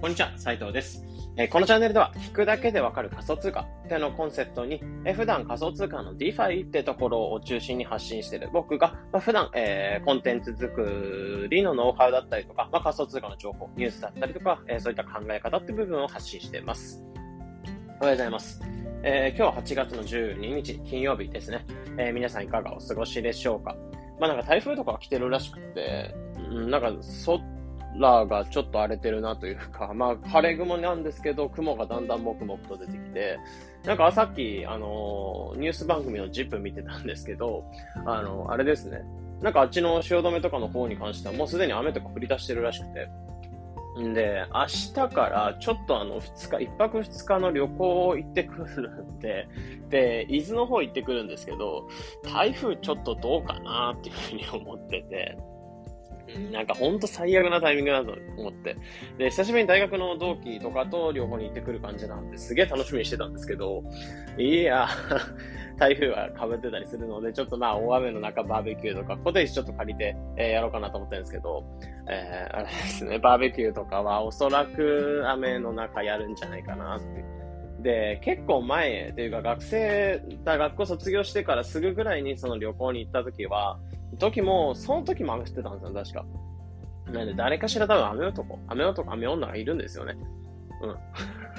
こんにちは、斉藤です。えー、このチャンネルでは、聞くだけでわかる仮想通貨ってのコンセプトに、えー、普段仮想通貨の DeFi ってところを中心に発信している僕が、まあ、普段、えー、コンテンツ作りのノウハウだったりとか、まあ、仮想通貨の情報、ニュースだったりとか、え、そういった考え方って部分を発信しています。おはようございます。え、今日は8月の12日、金曜日ですね。え、皆さんいかがお過ごしでしょうかまあなんか台風とか来てるらしくて、うん、なんかそっラがちょっと荒れてるなというか、まあ、晴れ雲なんですけど、雲がだんだんもくもくと出てきて、なんかさっき、あのニュース番組の ZIP 見てたんですけど、あのあれですね。なんかあっちの汐留とかの方に関してはもうすでに雨とか降り出してるらしくて、んで、明日からちょっとあの2日、1泊2日の旅行行ってくるんで、で、伊豆の方行ってくるんですけど、台風ちょっとどうかなっていうふうに思ってて、なんかほんと最悪なタイミングだと思って。で、久しぶりに大学の同期とかと両方に行ってくる感じなんで、すげえ楽しみにしてたんですけど、いや、台風は被ってたりするので、ちょっとまあ大雨の中バーベキューとか、コテージちょっと借りて、えー、やろうかなと思ってるんですけど、えー、あれですね、バーベキューとかはおそらく雨の中やるんじゃないかなって。で、結構前というか学生、学校卒業してからすぐぐらいにその旅行に行った時は、時も、その時も雨降ってたんですよ、確か。なんで、誰かしら多分雨男、雨男、雨女がいるんですよね。うん。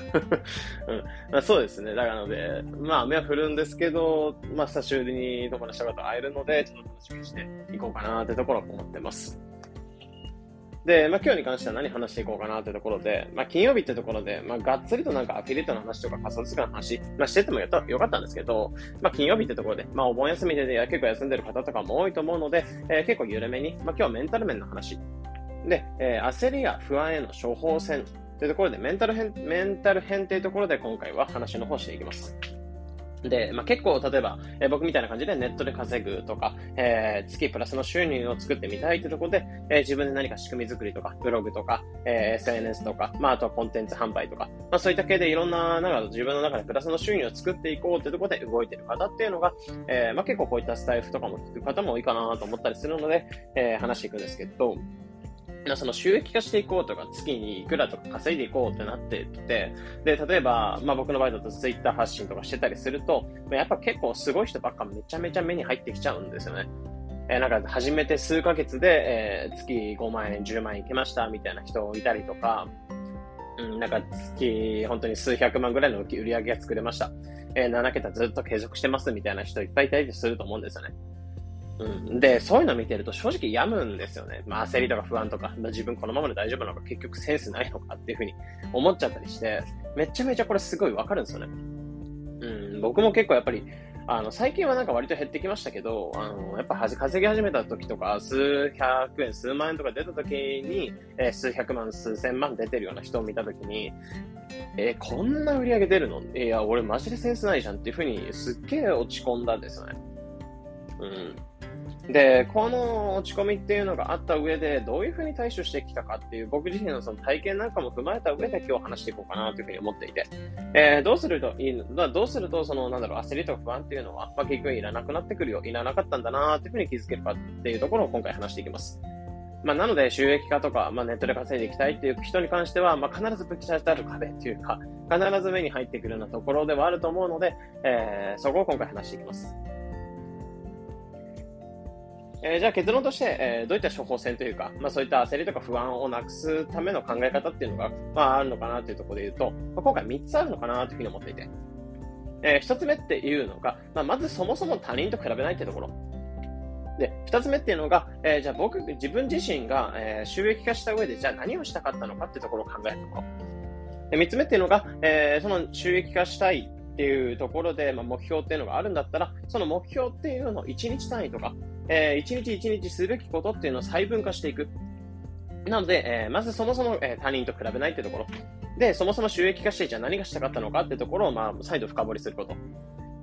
うん、そうですね。だからので、まあ雨は降るんですけど、まあ久しぶりに友達とかと会えるので、ちょっと楽しみにしていこうかなってところを思ってます。で、まあ、今日に関しては何話していこうかなというところで、まあ、金曜日ってところで、まあ、がっつりとなんかアフィリエイトの話とか仮想通貨の話、まあ、しててもよかったんですけど、まあ、金曜日ってところで、まあ、お盆休みで、ね、結構休んでる方とかも多いと思うので、えー、結構緩めに、まあ、今日はメンタル面の話。で、えー、焦りや不安への処方箋というところで、メンタル編、メンタル編っていうところで今回は話の方していきます。で、まあ、結構、例えば、えー、僕みたいな感じでネットで稼ぐとか、えー、月プラスの収入を作ってみたいってところで、えー、自分で何か仕組み作りとか、ブログとか、え SNS とか、まあ、あとはコンテンツ販売とか、まあ、そういった系でいろんな、なんか自分の中でプラスの収入を作っていこうってところで動いてる方っていうのが、えまあ、結構こういったスタイフとかも聞く方も多いかなと思ったりするので、え話していくんですけど、その収益化していこうとか、月にいくらとか稼いでいこうってなってて、で、例えば、まあ僕の場合だとツイッター発信とかしてたりすると、やっぱ結構すごい人ばっかめちゃめちゃ目に入ってきちゃうんですよね。えー、なんか始めて数ヶ月で、えー、月5万円、10万円いきましたみたいな人いたりとか、うん、なんか月本当に数百万ぐらいの売り上げが作れました。えー、7桁ずっと継続してますみたいな人いっぱいいたりすると思うんですよね。うん、で、そういうの見てると正直病むんですよね。まあ、焦りとか不安とか、自分このままで大丈夫なのか、結局センスないのかっていうふうに思っちゃったりして、めちゃめちゃこれすごいわかるんですよね。うん、僕も結構やっぱり、あの、最近はなんか割と減ってきましたけど、あの、やっぱ稼ぎ始めた時とか、数百円、数万円とか出た時に、えー、数百万、数千万出てるような人を見た時に、えー、こんな売り上げ出るの？いや、俺マジでセンスないじゃんっていうふうにすっげえ落ち込んだんですよね。うん。で、この落ち込みっていうのがあった上で、どういうふうに対処してきたかっていう、僕自身のその体験なんかも踏まえた上で今日話していこうかなというふうに思っていて、えー、どうするといいの、どうすると、その、なんだろう、焦りとか不安っていうのは、まあ、結局いらなくなってくるよ、いらなかったんだなっていうふうに気づけるかっていうところを今回話していきます。まあ、なので、収益化とか、まあ、ネットで稼いでいきたいっていう人に関しては、まあ、必ずぶち当たる壁っていうか、必ず目に入ってくるようなところではあると思うので、えー、そこを今回話していきます。えー、じゃあ結論として、えー、どういった処方箋というか、まあそういった焦りとか不安をなくすための考え方っていうのが、まああるのかなというところで言うと、まあ、今回3つあるのかなというふうに思っていて、えー、1つ目っていうのが、まあまずそもそも他人と比べないってところ。で、2つ目っていうのが、えー、じゃあ僕、自分自身が、えー、収益化した上で、じゃあ何をしたかったのかっていうところを考えるところ。で、3つ目っていうのが、えー、その収益化したいっていうところで、まあ、目標っていうのがあるんだったら、その目標っていうのを1日単位とか、えー、一日一日すべきことっていうのを細分化していく。なので、えー、まずそもそも、えー、他人と比べないってところ。で、そもそも収益化してじゃあ何がしたかったのかってところを、まあ、再度深掘りすること。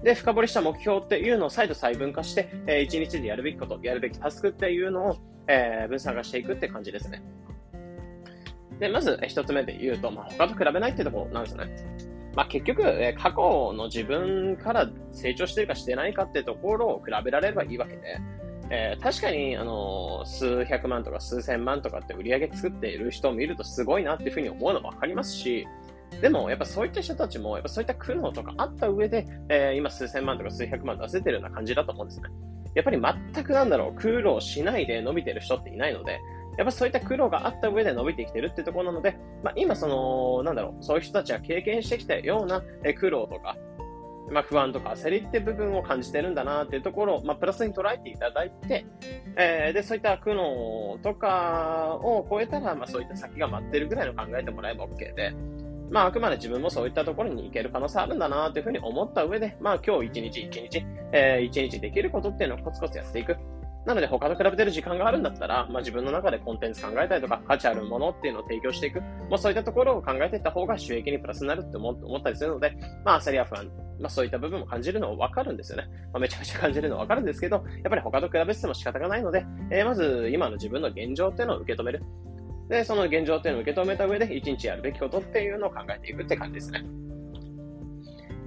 で、深掘りした目標っていうのを再度細分化して、えー、一日でやるべきこと、やるべきタスクっていうのを、えー、分散化していくって感じですね。で、まず、一つ目で言うと、まあ、他と比べないってところなんですね。まあ、結局、え過去の自分から成長してるかしてないかってところを比べられればいいわけで、えー、確かに、あのー、数百万とか数千万とかって売り上げ作っている人を見るとすごいなっていうふうに思うのもわかりますし、でも、やっぱそういった人たちも、やっぱそういった苦悩とかあった上で、えー、今数千万とか数百万出せてるような感じだと思うんですね。やっぱり全くなんだろう、苦労しないで伸びてる人っていないので、やっぱそういった苦労があった上で伸びてきてるってところなので、まあ、今その、なんだろう、そういう人たちが経験してきたような苦労とか、まあ、不安とか焦りって部分を感じてるんだなっていうところを、まあ、プラスに捉えていただいて、えー、で、そういった苦悩とかを超えたら、まあ、そういった先が待ってるぐらいの考えてもらえば OK で、まあ、あくまで自分もそういったところに行ける可能性あるんだなというふうに思った上で、まあ、今日一日一日、えー、一日できることっていうのをコツコツやっていく。なので他と比べてる時間があるんだったら、まあ、自分の中でコンテンツ考えたりとか、価値あるものっていうのを提供していく。もうそういったところを考えていった方が収益にプラスになるって思ったりするので、まあ、焦りや不安、まあ、そういった部分も感じるのはわかるんですよね。まあ、めちゃめちゃ感じるのはわかるんですけど、やっぱり他と比べても仕方がないので、えー、まず今の自分の現状っていうのを受け止める。で、その現状っていうのを受け止めた上で、一日やるべきことっていうのを考えていくって感じですね。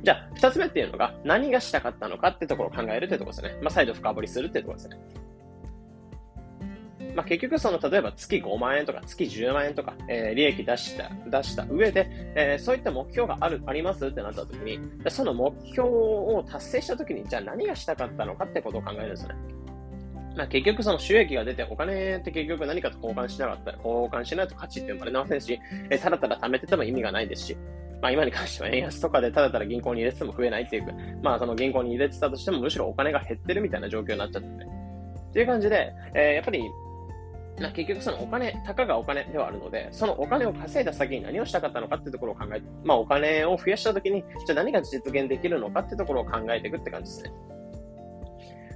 じゃあ、二つ目っていうのが、何がしたかったのかってところを考えるってところですね。まあ、再度深掘りするってところですね。まあ、結局その、例えば月5万円とか月10万円とか、えー、利益出した、出した上で、えー、そういった目標がある、ありますってなった時に、その目標を達成した時に、じゃあ何がしたかったのかってことを考えるんですね。まあ、結局その収益が出てお金って結局何かと交換しなかったら、交換しないと価値って生まれませんし、えただただ貯めてても意味がないですし、まあ今に関しては円安とかでただただ銀行に入れてても増えないっていうか、まあその銀行に入れてたとしてもむしろお金が減ってるみたいな状況になっちゃってて。っていう感じで、えー、やっぱりな結局そのお金、たかがお金ではあるので、そのお金を稼いだ先に何をしたかったのかっていうところを考えて、まあお金を増やした時に、じゃあ何が実現できるのかっていうところを考えていくって感じですね。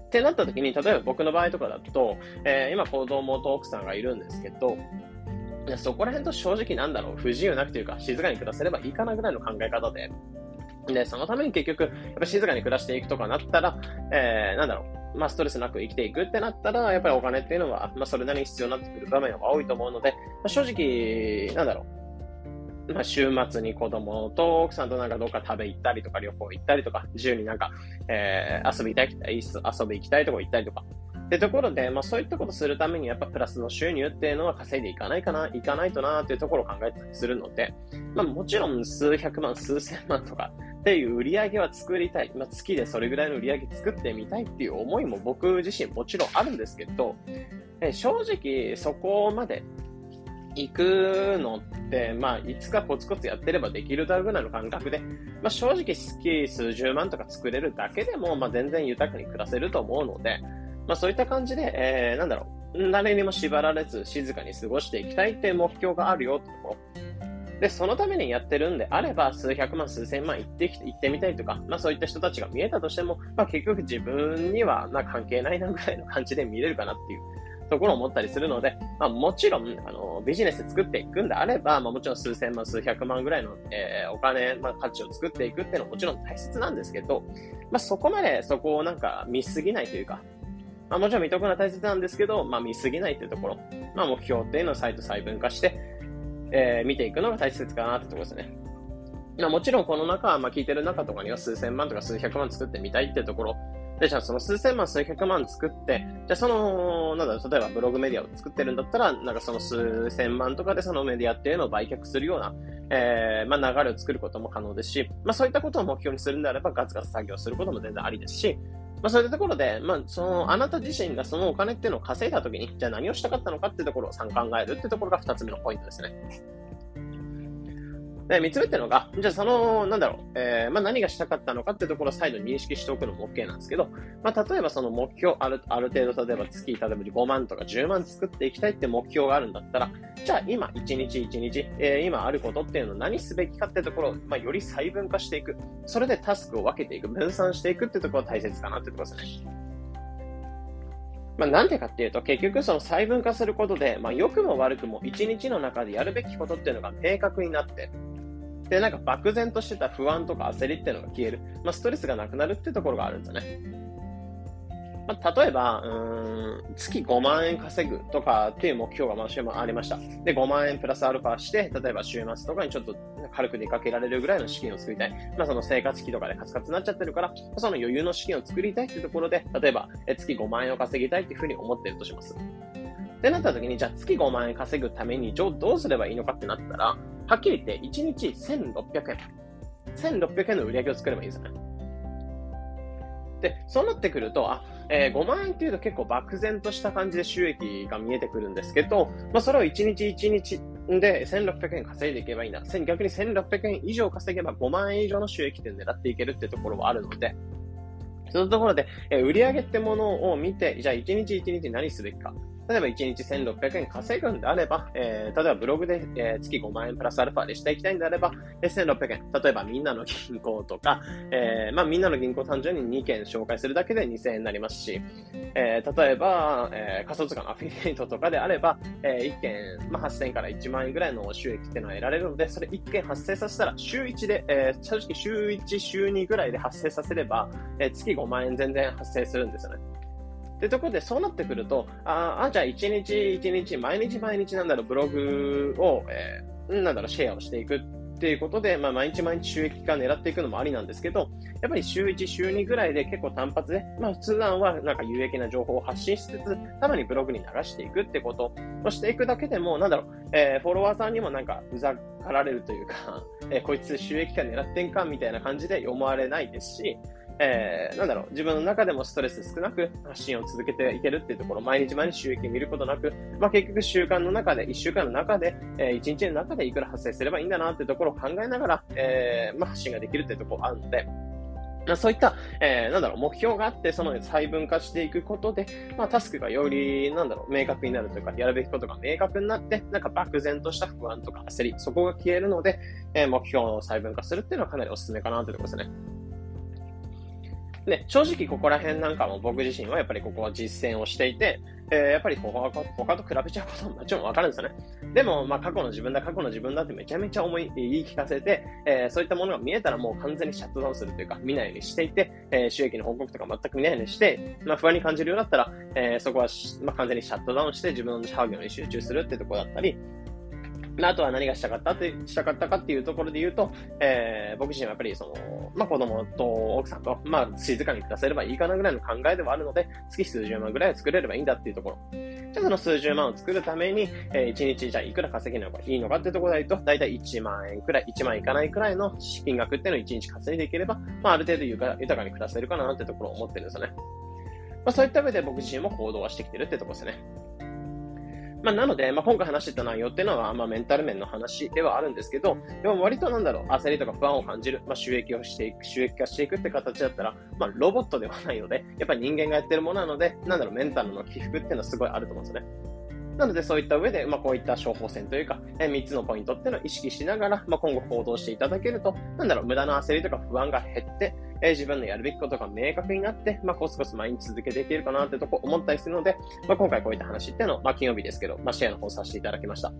ってなった時に、例えば僕の場合とかだと、えー、今子供と奥さんがいるんですけど、そこら辺と正直なんだろう、不自由なくというか、静かに暮らせればいいかなぐらいの考え方で、で、そのために結局、やっぱ静かに暮らしていくとかなったら、えー、なんだろう、まあ、ストレスなく生きていくってなったら、やっぱりお金っていうのは、まあ、それなりに必要になってくる場面が多いと思うので、まあ、正直、なんだろう。まあ、週末に子供と奥さんとなんかどっか食べ行ったりとか旅行行ったりとか、自由になんか、えー、遊びたい、遊び行きたいとこ行ったりとか。ってところで、まあそういったことするためにやっぱプラスの収入っていうのは稼いでいかないかな、いかないとなっていうところを考えたりするので、まあもちろん数百万、数千万とかっていう売り上げは作りたい。まあ、月でそれぐらいの売り上げ作ってみたいっていう思いも僕自身もちろんあるんですけど、え正直そこまで行くのって、まあ、いつかコツコツやってればできるだろうぐらいの感覚で、まあ、正直月数十万とか作れるだけでも、まあ、全然豊かに暮らせると思うので、まあ、そういった感じで、えー、なんだろう、誰にも縛られず静かに過ごしていきたいっていう目標があるよってところ。で、そのためにやってるんであれば、数百万、数千万行ってきて、行ってみたいとか、まあそういった人たちが見えたとしても、まあ結局自分には、ま関係ないなぐらいの感じで見れるかなっていうところを思ったりするので、まあもちろん、あの、ビジネス作っていくんであれば、まあもちろん数千万、数百万ぐらいの、えー、お金、まあ価値を作っていくっていうのはもちろん大切なんですけど、まあそこまでそこをなんか見すぎないというか、まあもちろん見とくのは大切なんですけど、まあ見すぎないというところ、まあ目標っていうのを再度細分化して、えー、見ていくのが大切かなってところですね。まあ、もちろんこの中、まあ、聞いてる中とかには数千万とか数百万作ってみたいっていうところ、で、じゃあその数千万、数百万作って、じゃあその、なんだろう、例えばブログメディアを作ってるんだったら、なんかその数千万とかでそのメディアっていうのを売却するような、えー、まあ流れを作ることも可能ですし、まあそういったことを目標にするんであればガツガツ作業することも全然ありですし、まあ、そういったところで、まあ、その、あなた自身がそのお金っていうのを稼いだときに、じゃあ何をしたかったのかっていうところを考えるっていうところが二つ目のポイントですね。で、三つ目っていうのが、じゃあその、なんだろう、えー、まあ何がしたかったのかっていうところを再度認識しておくのも OK なんですけど、まあ例えばその目標、ある、ある程度、例えば月、例えば5万とか10万作っていきたいって目標があるんだったら、じゃあ今、1日1日、えー、今あることっていうのを何すべきかっていうところを、まあより細分化していく。それでタスクを分けていく、分散していくっていうところが大切かなってところですね。まあ、なんでかっていうと、結局その細分化することで、まあ、良くも悪くも一日の中でやるべきことっていうのが明確になって、で、なんか漠然としてた不安とか焦りっていうのが消える。まあ、ストレスがなくなるっていうところがあるんですよね。まあ、例えば、うん、月5万円稼ぐとかっていう目標が毎週もありました。で、5万円プラスアルファして、例えば週末とかにちょっと軽く出かけられるぐらいの資金を作りたい。まあ、その生活費とかでカツカツになっちゃってるから、その余裕の資金を作りたいっていうところで、例えば、え月5万円を稼ぎたいっていうふうに思ってるとします。ってなった時に、じゃあ月5万円稼ぐために、どうすればいいのかってなったら、はっきり言って、1日1600円。1600円の売り上げを作ればいいですよね。で、そうなってくると、あ、えー、5万円っていうと結構漠然とした感じで収益が見えてくるんですけど、まあ、それを1日1日で1600円稼いでいけばいいな。逆に1600円以上稼げば5万円以上の収益点狙っていけるってところはあるので、そのところで、えー、売上ってものを見て、じゃあ1日1日何すべきか。例えば1日1600円稼ぐんであれば、えー、例えばブログで、えー、月5万円プラスアルファでしていきたいんであれば、えー、1600円。例えばみんなの銀行とか、えー、まあみんなの銀行単純に2件紹介するだけで2000円になりますし、えー、例えば、えー、仮想通貨のアフィリエイトとかであれば、えー、1件、まあ、8000円から1万円ぐらいの収益っていうのは得られるので、それ1件発生させたら週1で、えー、正直週1、週2ぐらいで発生させれば、えー、月5万円全然発生するんですよね。ってところで、そうなってくると、ああ、じゃあ一日一日、毎日毎日なんだろう、ブログを、えー、なんだろう、シェアをしていくっていうことで、まあ、毎日毎日収益化狙っていくのもありなんですけど、やっぱり週1、週2ぐらいで結構単発で、まあ、普段はなんか有益な情報を発信しつつ、たまにブログに流していくってことをしていくだけでも、なんだろう、えー、フォロワーさんにもなんかうざがられるというか、えー、こいつ収益化狙ってんかみたいな感じで思われないですし、えー、なんだろう、自分の中でもストレス少なく発信を続けていけるっていうところ、毎日毎日収益見ることなく、まあ、結局習慣の中で、1週間の中で、えー、1日の中でいくら発生すればいいんだなっていうところを考えながら、えー、まあ、発信ができるっていうところがあるので、まあ、そういった、えー、なんだろう、目標があって、その細分化していくことで、まあ、タスクがより、なんだろう、明確になるというか、やるべきことが明確になって、なんか漠然とした不安とか焦り、そこが消えるので、えー、目標を細分化するっていうのはかなりお勧めかなというところですね。で、正直ここら辺なんかも僕自身はやっぱりここは実践をしていて、えー、やっぱり他他と比べちゃうことももちろんわかるんですよね。でも、まあ過去の自分だ、過去の自分だってめちゃめちゃ思い、言い聞かせて、えー、そういったものが見えたらもう完全にシャットダウンするというか、見ないようにしていて、えー、収益の報告とか全く見ないようにして、まあ不安に感じるようだったら、えー、そこは、まあ、完全にシャットダウンして自分の作業に集中するってとこだったり、あとは何がしたかったって、したかったかっていうところで言うと、えー、僕自身はやっぱりその、まあ、子供と奥さんと、まあ、静かに暮らせればいいかなぐらいの考えではあるので、月数十万ぐらい作れればいいんだっていうところ。じゃあその数十万を作るために、えー、1日じゃあいくら稼げればいいのかっていうところで言うと、だいたい1万円くらい、1万いかないくらいの資金額っていうのを1日稼いでいければ、まあ、ある程度豊かに暮らせるかなってところを思ってるんですよね。まあ、そういった上で僕自身も行動はしてきてるってところですね。まあ、なので、まあ、今回話してた内容っていうのは、まあ、メンタル面の話ではあるんですけど、でも割となんだろう、焦りとか不安を感じる、まあ、収益をしていく、収益化していくって形だったら、まあ、ロボットではないので、やっぱり人間がやってるものなので、なんだろう、メンタルの起伏っていうのはすごいあると思うんですよね。なので、そういった上で、まあ、こういった処方箋というか、え3つのポイントっていうのを意識しながら、まあ、今後行動していただけると、なんだろう、無駄な焦りとか不安が減って、え自分のやるべきことが明確になって、まあ、コツコツ毎日続けていけるかなってとこ思ったりするので、まあ、今回こういった話っていうのを、まあ、金曜日ですけど、まあ、シェアの方させていただきました。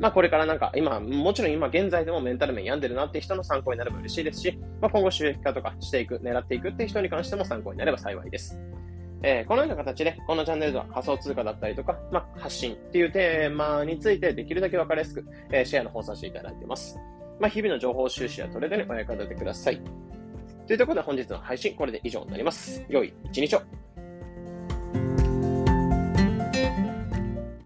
まあこれからなんか今、もちろん今現在でもメンタル面病んでるなっていう人の参考になれば嬉しいですし、まあ今後収益化とかしていく、狙っていくっていう人に関しても参考になれば幸いです。えー、このような形で、このチャンネルでは仮想通貨だったりとか、まあ、発信っていうテーマについてできるだけわかりやすく、えー、シェアの方させていただいてます。まあ、日々の情報収集やトレードにお役立てください。というところで本日の配信、これで以上になります。良い一日を。